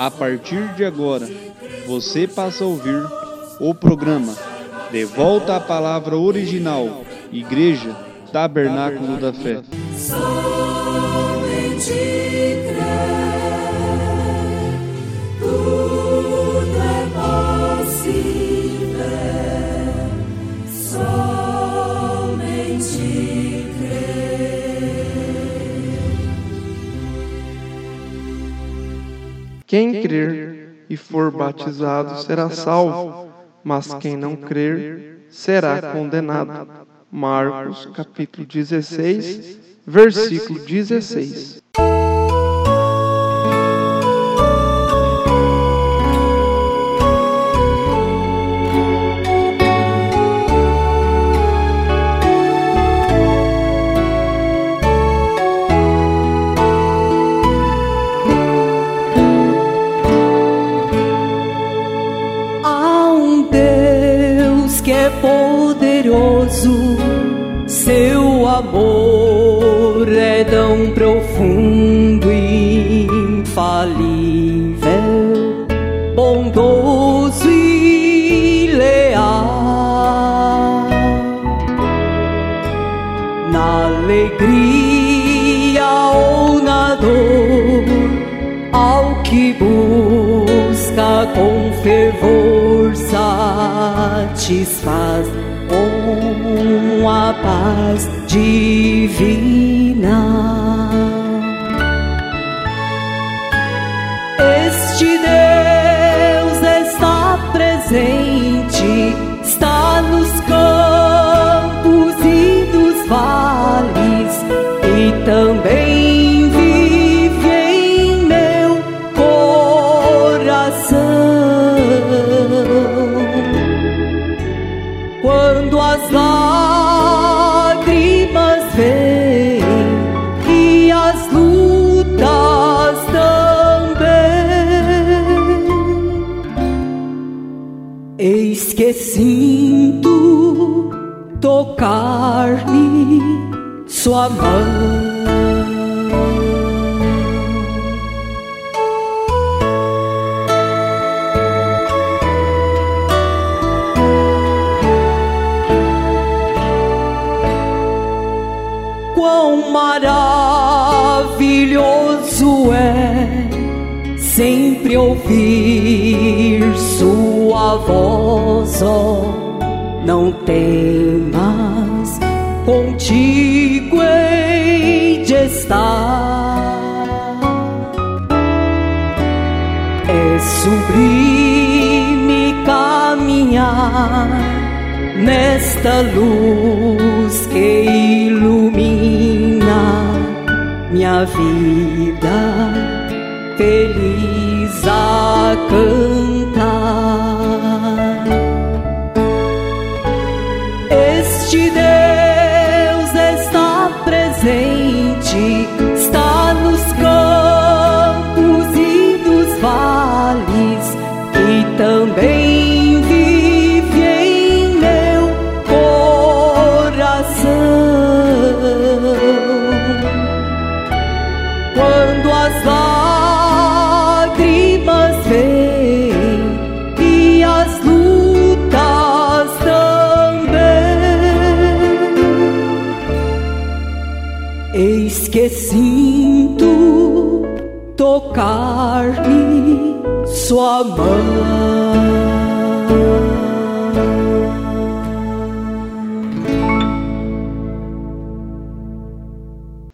A partir de agora, você passa a ouvir o programa De Volta à Palavra Original, Igreja Tabernáculo da Fé. Quem crer e for batizado será salvo, mas quem não crer será condenado. Marcos, capítulo 16, versículo 16. Poderoso, seu amor é tão profundo e infalível, bondoso e leal. Na alegria ou na dor, ao que busca com fervor satisfaz com a paz divina. Este Deus sempre ouvir sua voz, ó, não temas, contigo hei de estar. É sublime caminhar nesta luz que ilumina minha vida, feliz a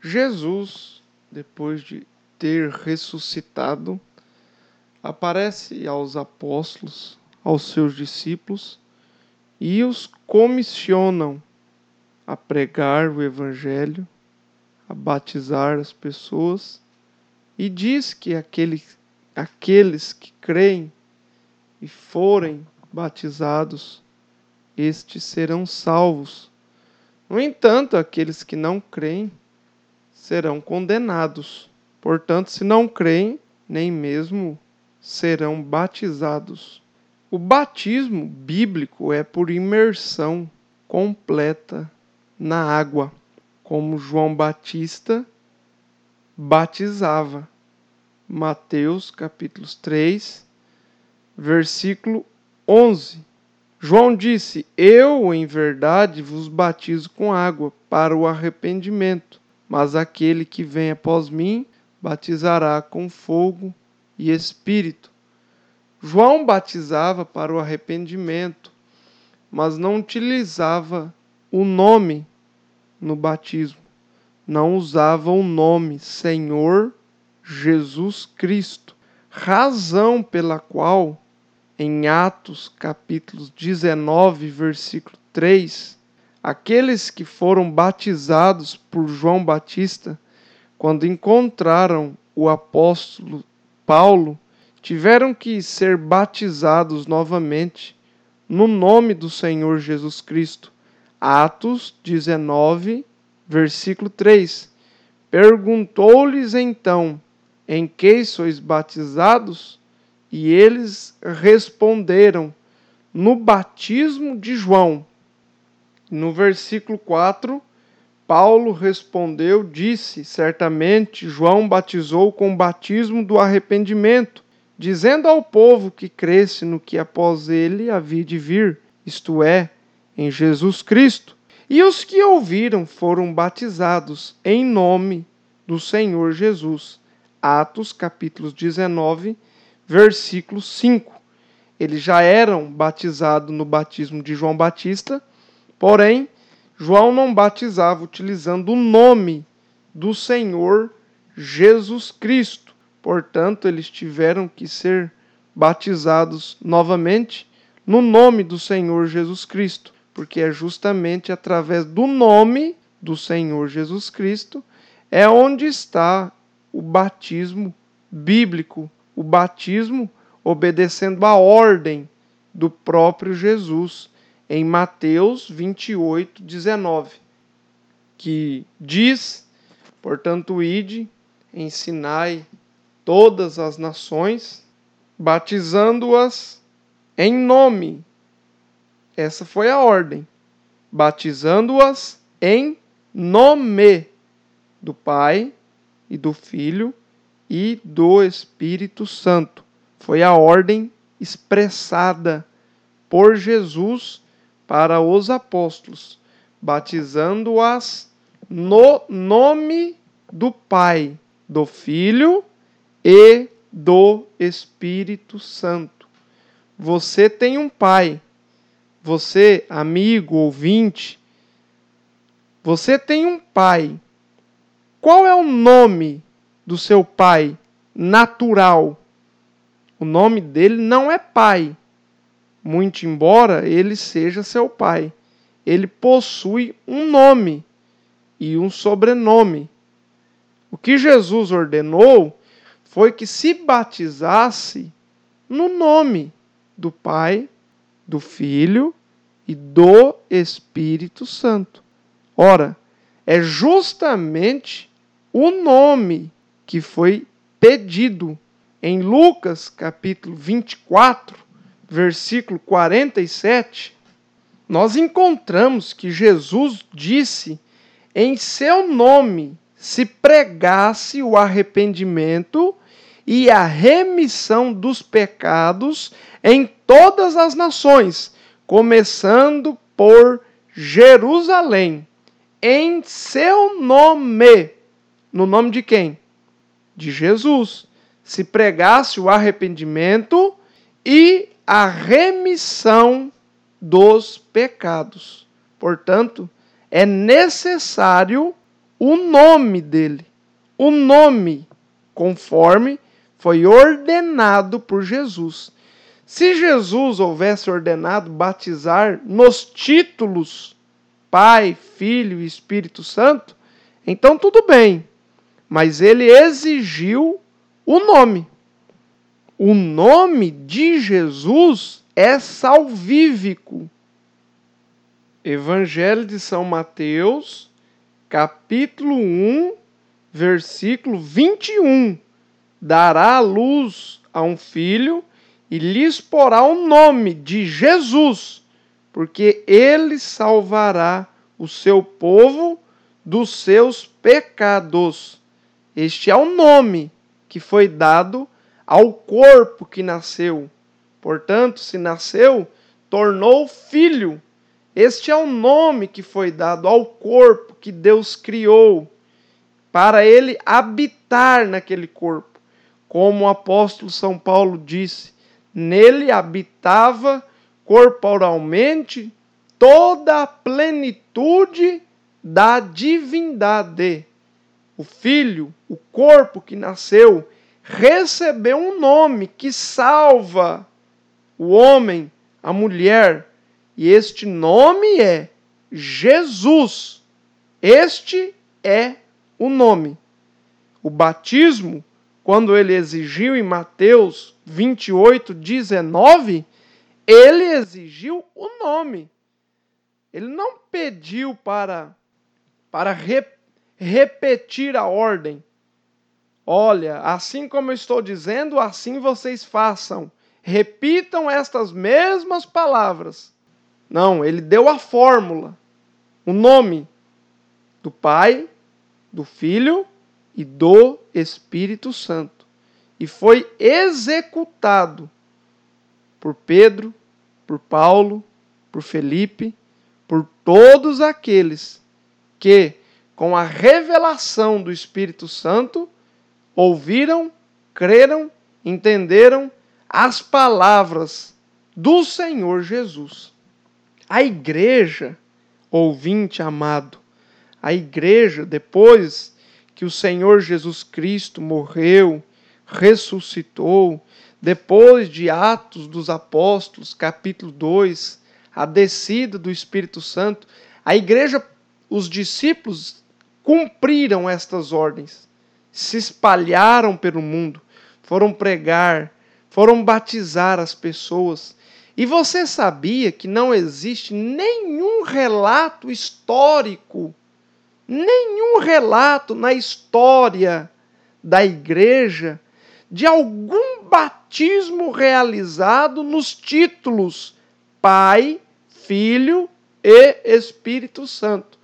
Jesus, depois de ter ressuscitado, aparece aos apóstolos, aos seus discípulos e os comissionam a pregar o evangelho, a batizar as pessoas e diz que aquele, aqueles que creem e forem batizados, estes serão salvos. No entanto, aqueles que não creem serão condenados. Portanto, se não creem, nem mesmo serão batizados. O batismo bíblico é por imersão completa na água, como João Batista batizava. Mateus capítulo 3, versículo 11. João disse: Eu, em verdade, vos batizo com água para o arrependimento, mas aquele que vem após mim batizará com fogo e espírito. João batizava para o arrependimento, mas não utilizava o nome no batismo, não usava o nome Senhor Jesus Cristo, razão pela qual em Atos capítulo 19, versículo 3, aqueles que foram batizados por João Batista, quando encontraram o apóstolo Paulo, tiveram que ser batizados novamente no nome do Senhor Jesus Cristo. Atos 19, versículo 3. Perguntou-lhes então: em que sois batizados? E eles responderam: No batismo de João. No versículo 4, Paulo respondeu, disse: Certamente João batizou com o batismo do arrependimento, dizendo ao povo que cresce no que após ele havia de vir, isto é, em Jesus Cristo. E os que ouviram foram batizados em nome do Senhor Jesus. Atos, capítulos 19, versículo 5. Eles já eram batizados no batismo de João Batista, porém, João não batizava utilizando o nome do Senhor Jesus Cristo. Portanto, eles tiveram que ser batizados novamente no nome do Senhor Jesus Cristo, porque é justamente através do nome do Senhor Jesus Cristo é onde está o batismo bíblico, o batismo obedecendo a ordem do próprio Jesus, em Mateus 28, 19, que diz: Portanto, ide, ensinai todas as nações, batizando-as em nome. Essa foi a ordem. Batizando-as em nome do Pai, e do Filho e do Espírito Santo. Foi a ordem expressada por Jesus para os apóstolos, batizando-as no nome do Pai, do Filho e do Espírito Santo. Você tem um pai, você, amigo, ouvinte, você tem um pai qual é o nome do seu pai natural? O nome dele não é pai, muito embora ele seja seu pai. Ele possui um nome e um sobrenome. O que Jesus ordenou foi que se batizasse no nome do Pai, do Filho e do Espírito Santo. Ora, é justamente o nome que foi pedido em Lucas capítulo 24, versículo 47, nós encontramos que Jesus disse em seu nome se pregasse o arrependimento e a remissão dos pecados em todas as nações, começando por Jerusalém, em seu nome no nome de quem? De Jesus. Se pregasse o arrependimento e a remissão dos pecados. Portanto, é necessário o nome dele. O nome, conforme foi ordenado por Jesus. Se Jesus houvesse ordenado batizar nos títulos Pai, Filho e Espírito Santo, então tudo bem mas ele exigiu o nome. O nome de Jesus é salvífico. Evangelho de São Mateus, capítulo 1, versículo 21. Dará luz a um filho e lhes porá o nome de Jesus, porque ele salvará o seu povo dos seus pecados. Este é o nome que foi dado ao corpo que nasceu. Portanto, se nasceu, tornou filho. Este é o nome que foi dado ao corpo que Deus criou, para ele habitar naquele corpo. Como o apóstolo São Paulo disse, nele habitava corporalmente toda a plenitude da divindade. O filho, o corpo que nasceu, recebeu um nome que salva o homem, a mulher, e este nome é Jesus. Este é o nome. O batismo, quando ele exigiu em Mateus 28, 19, ele exigiu o nome. Ele não pediu para, para re, repetir a ordem. Olha, assim como eu estou dizendo, assim vocês façam. Repitam estas mesmas palavras. Não, ele deu a fórmula, o nome do Pai, do Filho e do Espírito Santo. E foi executado por Pedro, por Paulo, por Felipe, por todos aqueles que, com a revelação do Espírito Santo, ouviram, creram, entenderam as palavras do Senhor Jesus. A igreja, ouvinte amado, a igreja, depois que o Senhor Jesus Cristo morreu, ressuscitou, depois de Atos dos Apóstolos, capítulo 2, a descida do Espírito Santo, a igreja, os discípulos cumpriram estas ordens, se espalharam pelo mundo, foram pregar, foram batizar as pessoas. E você sabia que não existe nenhum relato histórico, nenhum relato na história da igreja de algum batismo realizado nos títulos Pai, Filho e Espírito Santo.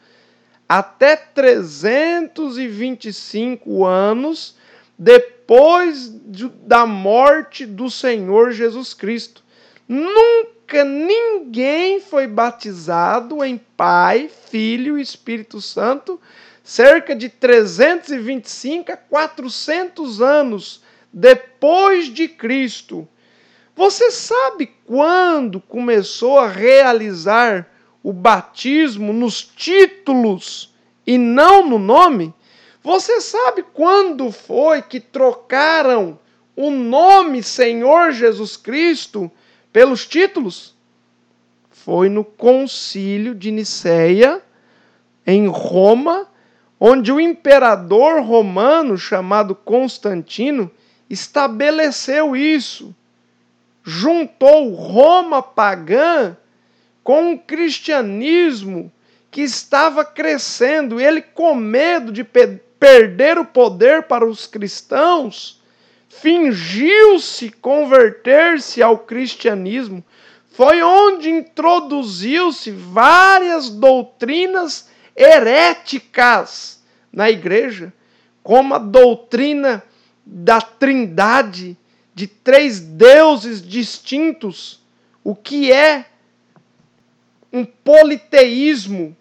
Até 325 anos depois de, da morte do Senhor Jesus Cristo. Nunca ninguém foi batizado em Pai, Filho e Espírito Santo cerca de 325 a 400 anos depois de Cristo. Você sabe quando começou a realizar o batismo nos títulos e não no nome? Você sabe quando foi que trocaram o nome Senhor Jesus Cristo pelos títulos? Foi no concílio de Nicéia, em Roma, onde o imperador romano chamado Constantino estabeleceu isso. Juntou Roma pagã com o cristianismo que estava crescendo, ele com medo de pe perder o poder para os cristãos, fingiu-se converter-se ao cristianismo. Foi onde introduziu-se várias doutrinas heréticas na igreja, como a doutrina da trindade, de três deuses distintos, o que é um politeísmo.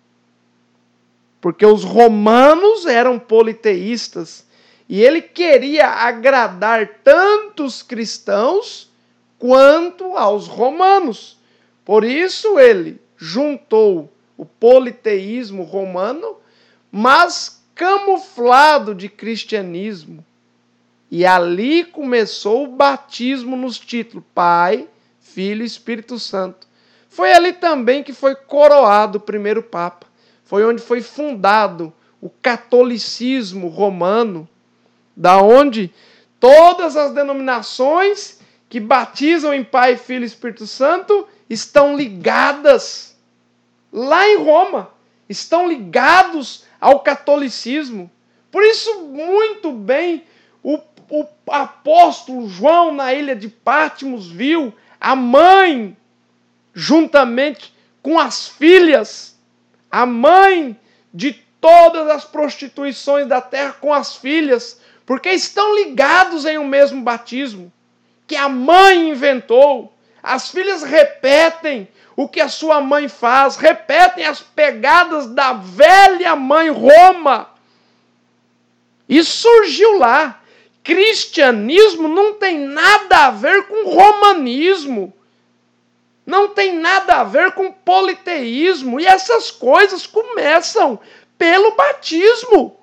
Porque os romanos eram politeístas e ele queria agradar tanto os cristãos quanto aos romanos. Por isso ele juntou o politeísmo romano, mas camuflado de cristianismo e ali começou o batismo nos títulos Pai, Filho e Espírito Santo. Foi ali também que foi coroado o primeiro Papa. Foi onde foi fundado o catolicismo romano, da onde todas as denominações que batizam em Pai, Filho e Espírito Santo estão ligadas lá em Roma, estão ligados ao catolicismo. Por isso, muito bem, o o apóstolo João, na ilha de Pátimos, viu a mãe, juntamente com as filhas, a mãe de todas as prostituições da terra com as filhas, porque estão ligados em um mesmo batismo, que a mãe inventou. As filhas repetem o que a sua mãe faz, repetem as pegadas da velha mãe Roma. Isso surgiu lá. Cristianismo não tem nada a ver com romanismo. Não tem nada a ver com politeísmo. E essas coisas começam pelo batismo.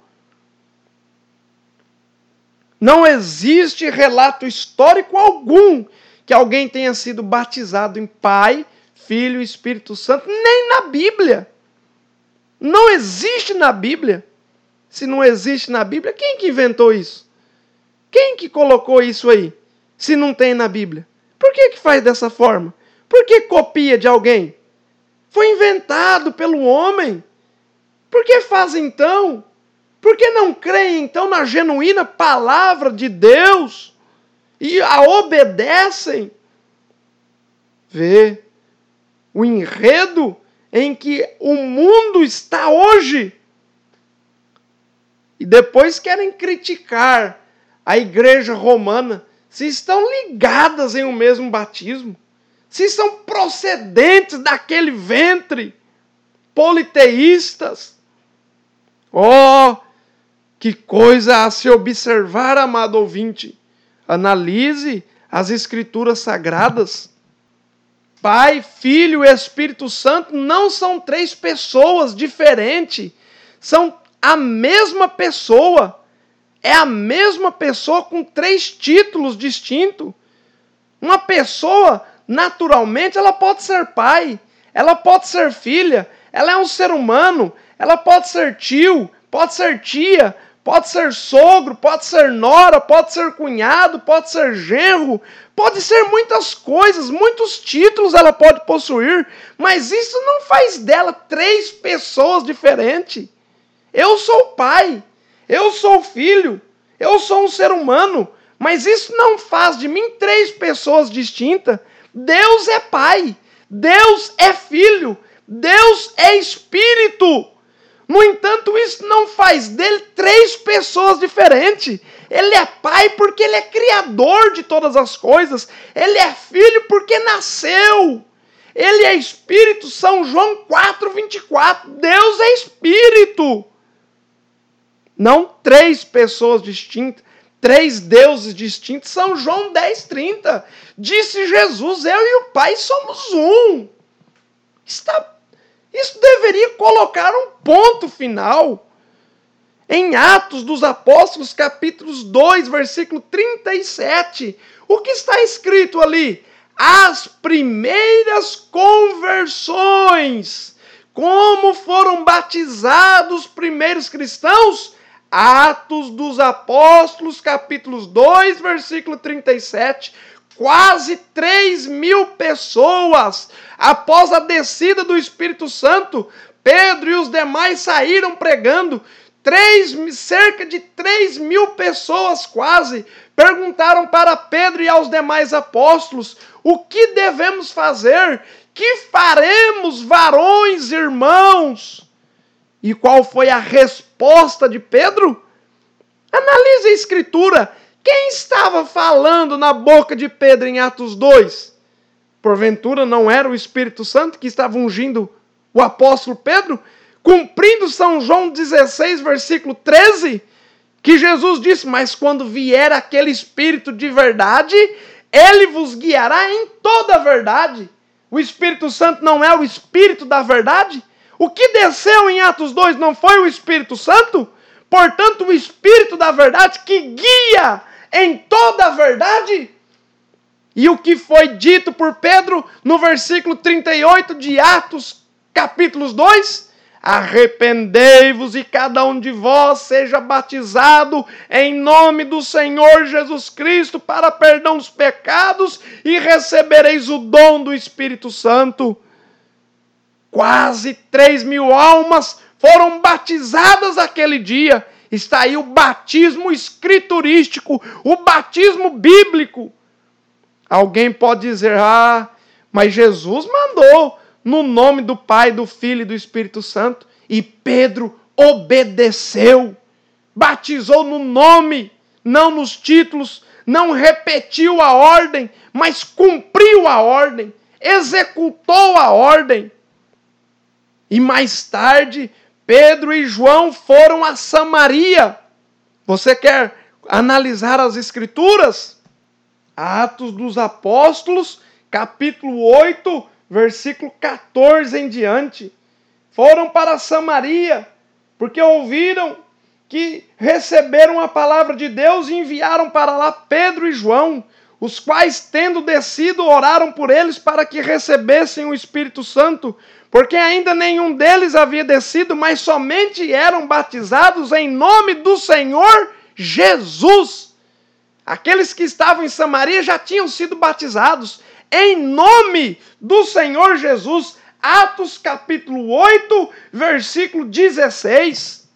Não existe relato histórico algum que alguém tenha sido batizado em Pai, Filho e Espírito Santo, nem na Bíblia. Não existe na Bíblia. Se não existe na Bíblia, quem que inventou isso? Quem que colocou isso aí? Se não tem na Bíblia. Por que que faz dessa forma? Por que copia de alguém? Foi inventado pelo homem. Por que faz então? Por que não creem então na genuína palavra de Deus e a obedecem? Vê o enredo em que o mundo está hoje. E depois querem criticar a igreja romana se estão ligadas em um mesmo batismo, se são procedentes daquele ventre, politeístas. Oh, que coisa a se observar, amado ouvinte. Analise as escrituras sagradas. Pai, Filho e Espírito Santo não são três pessoas diferentes, são a mesma pessoa. É a mesma pessoa com três títulos distintos. Uma pessoa, naturalmente, ela pode ser pai, ela pode ser filha, ela é um ser humano, ela pode ser tio, pode ser tia, pode ser sogro, pode ser nora, pode ser cunhado, pode ser genro, pode ser muitas coisas, muitos títulos ela pode possuir, mas isso não faz dela três pessoas diferentes. Eu sou pai, eu sou filho, eu sou um ser humano, mas isso não faz de mim três pessoas distintas. Deus é pai, Deus é filho, Deus é espírito. No entanto, isso não faz dele três pessoas diferentes. Ele é pai porque ele é criador de todas as coisas. Ele é filho porque nasceu. Ele é espírito, São João 4, 24. Deus é espírito. Não três pessoas distintas, três deuses distintos. São João 10, 30. Disse Jesus: Eu e o Pai somos um. Está isso deveria colocar um ponto final. Em Atos dos Apóstolos, capítulos 2, versículo 37, o que está escrito ali? As primeiras conversões. Como foram batizados os primeiros cristãos? Atos dos Apóstolos, capítulos 2, versículo 37 quase 3 mil pessoas. Após a descida do Espírito Santo, Pedro e os demais saíram pregando. Três, cerca de 3 mil pessoas quase perguntaram para Pedro e aos demais apóstolos: o que devemos fazer? Que faremos, varões, irmãos? E qual foi a resposta de Pedro? Analise a Escritura. Quem estava falando na boca de Pedro em Atos 2? Porventura não era o Espírito Santo que estava ungindo o apóstolo Pedro? Cumprindo São João 16, versículo 13? Que Jesus disse: Mas quando vier aquele Espírito de verdade, ele vos guiará em toda a verdade. O Espírito Santo não é o Espírito da verdade? O que desceu em Atos 2 não foi o Espírito Santo? Portanto, o Espírito da verdade que guia em toda a verdade? E o que foi dito por Pedro no versículo 38 de Atos, capítulos 2? Arrependei-vos e cada um de vós seja batizado em nome do Senhor Jesus Cristo para perdão dos pecados e recebereis o dom do Espírito Santo. Quase 3 mil almas foram batizadas aquele dia Está aí o batismo escriturístico, o batismo bíblico. Alguém pode dizer: ah, mas Jesus mandou no nome do Pai, do Filho e do Espírito Santo. E Pedro obedeceu, batizou no nome, não nos títulos, não repetiu a ordem, mas cumpriu a ordem, executou a ordem. E mais tarde, Pedro e João foram a Samaria. Você quer analisar as Escrituras? Atos dos Apóstolos, capítulo 8, versículo 14 em diante. Foram para Samaria, porque ouviram que receberam a palavra de Deus e enviaram para lá Pedro e João, os quais, tendo descido, oraram por eles para que recebessem o Espírito Santo, porque ainda nenhum deles havia descido, mas somente eram batizados em nome do Senhor Jesus. Aqueles que estavam em Samaria já tinham sido batizados em nome do Senhor Jesus. Atos capítulo 8, versículo 16.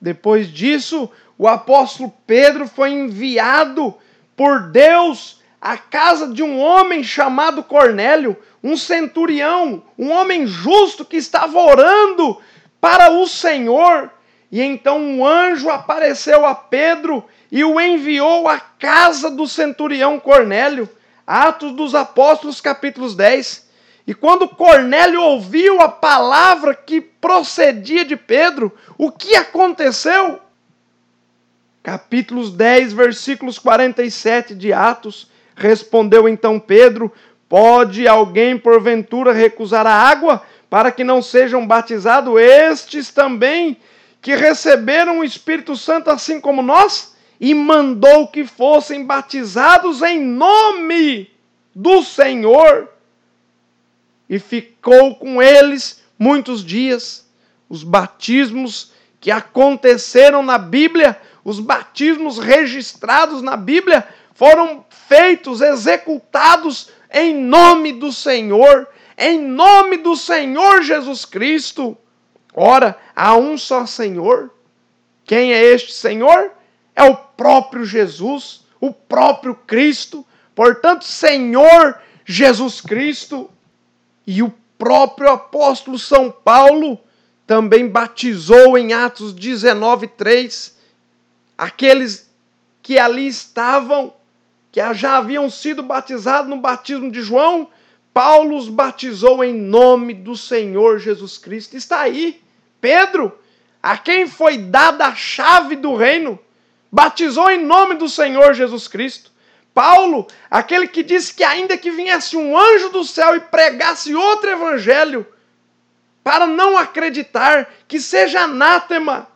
Depois disso, o apóstolo Pedro foi enviado por Deus à casa de um homem chamado Cornélio, um centurião, um homem justo que estava orando para o Senhor. E então um anjo apareceu a Pedro e o enviou à casa do centurião Cornélio. Atos dos Apóstolos, capítulos 10. E quando Cornélio ouviu a palavra que procedia de Pedro, o que aconteceu? Capítulos 10, versículos 47 de Atos. Respondeu então Pedro: Pode alguém porventura recusar a água para que não sejam batizados estes também que receberam o Espírito Santo assim como nós? E mandou que fossem batizados em nome do Senhor. E ficou com eles muitos dias. Os batismos que aconteceram na Bíblia, os batismos registrados na Bíblia, foram feitos, executados em nome do Senhor, em nome do Senhor Jesus Cristo. Ora, há um só Senhor. Quem é este Senhor? É o próprio Jesus, o próprio Cristo. Portanto, Senhor Jesus Cristo. E o próprio apóstolo São Paulo também batizou em Atos 19, 3 aqueles que ali estavam que já haviam sido batizados no batismo de João, Paulo os batizou em nome do Senhor Jesus Cristo. Está aí, Pedro, a quem foi dada a chave do reino, batizou em nome do Senhor Jesus Cristo. Paulo, aquele que disse que ainda que viesse um anjo do céu e pregasse outro evangelho, para não acreditar, que seja anátema,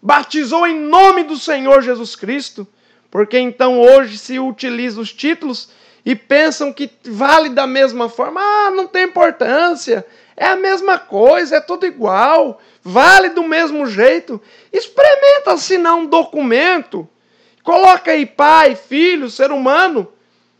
batizou em nome do Senhor Jesus Cristo. Porque então hoje se utiliza os títulos e pensam que vale da mesma forma. Ah, não tem importância. É a mesma coisa, é tudo igual. Vale do mesmo jeito. Experimenta assinar um documento. Coloca aí pai, filho, ser humano.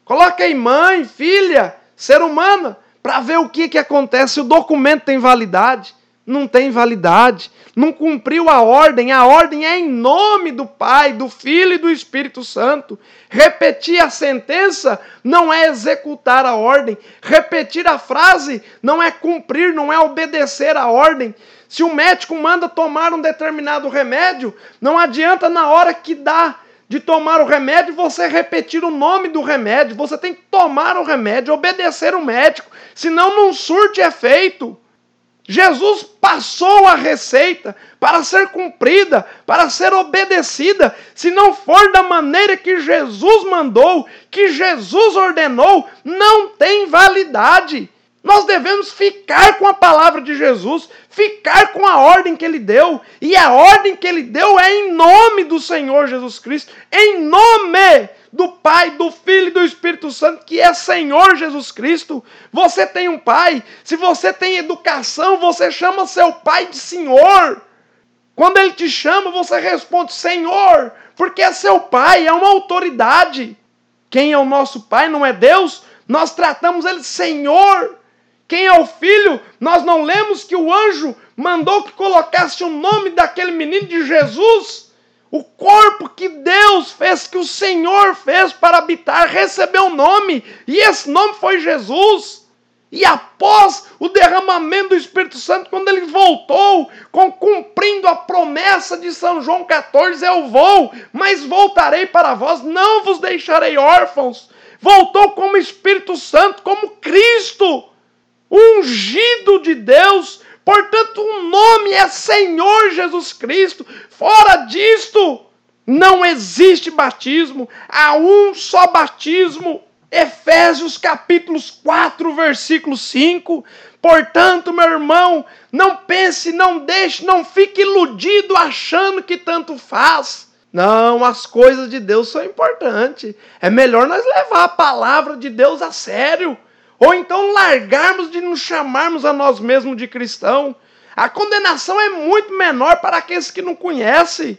Coloca aí mãe, filha, ser humana, para ver o que, que acontece. O documento tem validade não tem validade, não cumpriu a ordem, a ordem é em nome do Pai, do Filho e do Espírito Santo. Repetir a sentença não é executar a ordem, repetir a frase não é cumprir, não é obedecer a ordem. Se o médico manda tomar um determinado remédio, não adianta na hora que dá de tomar o remédio você repetir o nome do remédio, você tem que tomar o remédio, obedecer o médico, senão não surte efeito. Jesus passou a receita para ser cumprida, para ser obedecida. Se não for da maneira que Jesus mandou, que Jesus ordenou, não tem validade. Nós devemos ficar com a palavra de Jesus, ficar com a ordem que ele deu. E a ordem que ele deu é em nome do Senhor Jesus Cristo, em nome do Pai, do Filho e do Espírito Santo, que é Senhor Jesus Cristo. Você tem um pai, se você tem educação, você chama seu pai de Senhor. Quando ele te chama, você responde Senhor, porque é seu pai, é uma autoridade. Quem é o nosso pai não é Deus? Nós tratamos ele Senhor. Quem é o filho? Nós não lemos que o anjo mandou que colocasse o nome daquele menino de Jesus. O corpo que Deus fez, que o Senhor fez para habitar, recebeu um nome, e esse nome foi Jesus. E após o derramamento do Espírito Santo, quando ele voltou, com, cumprindo a promessa de São João 14, eu vou, mas voltarei para vós, não vos deixarei órfãos. Voltou como Espírito Santo, como Cristo, ungido de Deus. Portanto, o nome é Senhor Jesus Cristo. Fora disto, não existe batismo, há um só batismo. Efésios capítulos 4, versículo 5. Portanto, meu irmão, não pense, não deixe, não fique iludido achando que tanto faz. Não, as coisas de Deus são importantes. É melhor nós levar a palavra de Deus a sério. Ou então largarmos de nos chamarmos a nós mesmos de cristão. A condenação é muito menor para aqueles que não conhecem.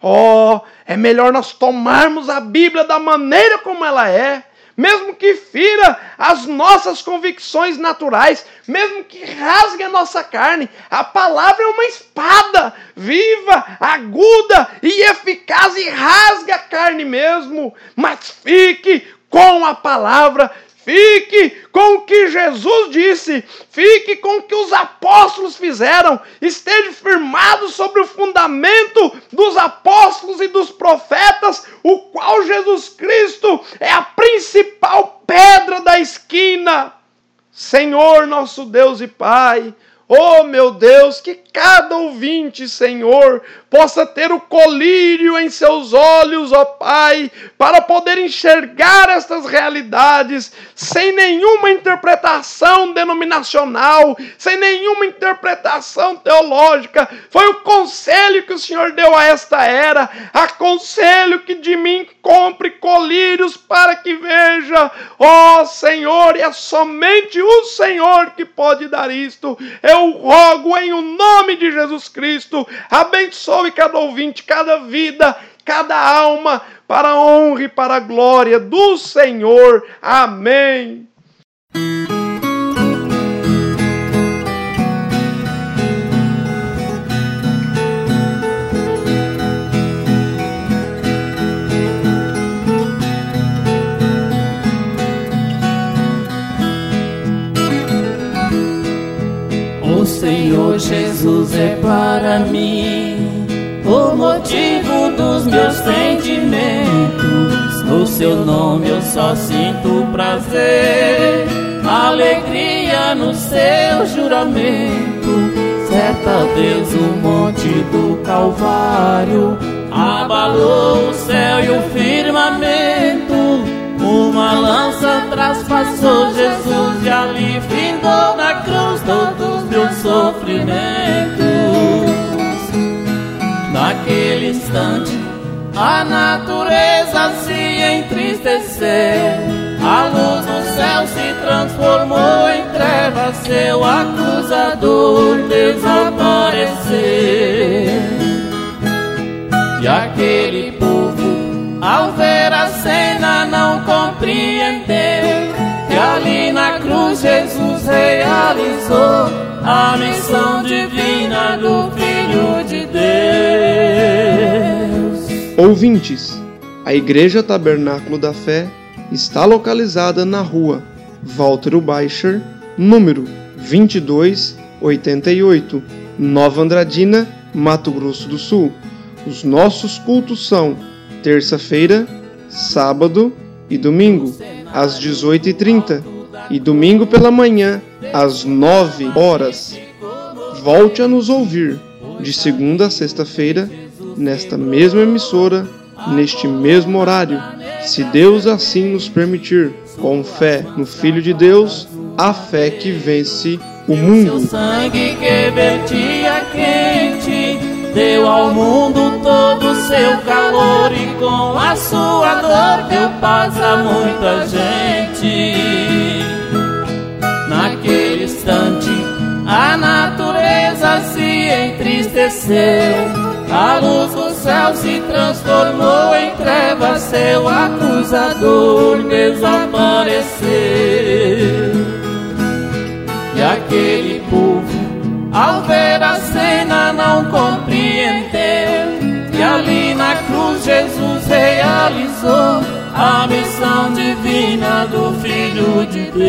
Oh, é melhor nós tomarmos a Bíblia da maneira como ela é mesmo que fira as nossas convicções naturais, mesmo que rasgue a nossa carne, a palavra é uma espada viva, aguda e eficaz e rasga a carne mesmo. Mas fique com a palavra, Fique com o que Jesus disse, fique com o que os apóstolos fizeram, esteja firmado sobre o fundamento dos apóstolos e dos profetas, o qual Jesus Cristo é a principal pedra da esquina. Senhor, nosso Deus e Pai, Oh, meu Deus, que cada ouvinte, Senhor, possa ter o colírio em seus olhos, ó Pai, para poder enxergar estas realidades sem nenhuma interpretação denominacional, sem nenhuma interpretação teológica. Foi o conselho que o Senhor deu a esta era. Aconselho que de mim compre colírios para que veja. Ó Senhor, e é somente o Senhor que pode dar isto. Eu eu rogo em o nome de Jesus Cristo, abençoe cada ouvinte, cada vida, cada alma, para a honra e para a glória do Senhor. Amém. Mim o motivo dos meus sentimentos. No seu nome eu só sinto prazer, alegria no seu juramento. Certa vez o monte do Calvário abalou o céu e o firmamento. Uma lança traspassou Jesus e ali findou na cruz todos meus sofrimentos. Naquele instante, a natureza se entristeceu. A luz do céu se transformou em trevas, seu acusador desapareceu. E aquele povo, ao ver a cena, não compreendeu que ali na cruz Jesus realizou a missão divina do Filho de Deus. Ouvintes, a Igreja Tabernáculo da Fé está localizada na rua Walter Baixer, número 2288, Nova Andradina, Mato Grosso do Sul. Os nossos cultos são terça-feira, sábado e domingo, às 18h30, e domingo pela manhã, às 9 horas. Volte a nos ouvir de segunda a sexta-feira, nesta mesma emissora, neste mesmo horário, se Deus assim nos permitir, com fé no Filho de Deus, a fé que vence o mundo. sangue que vertia quente deu ao mundo todo o seu calor e com a sua dor deu paz a muita gente. Entristeceu. A luz do céu se transformou em trevas, seu acusador desapareceu. E aquele povo, ao ver a cena, não compreendeu. E ali na cruz Jesus realizou a missão divina do Filho de Deus.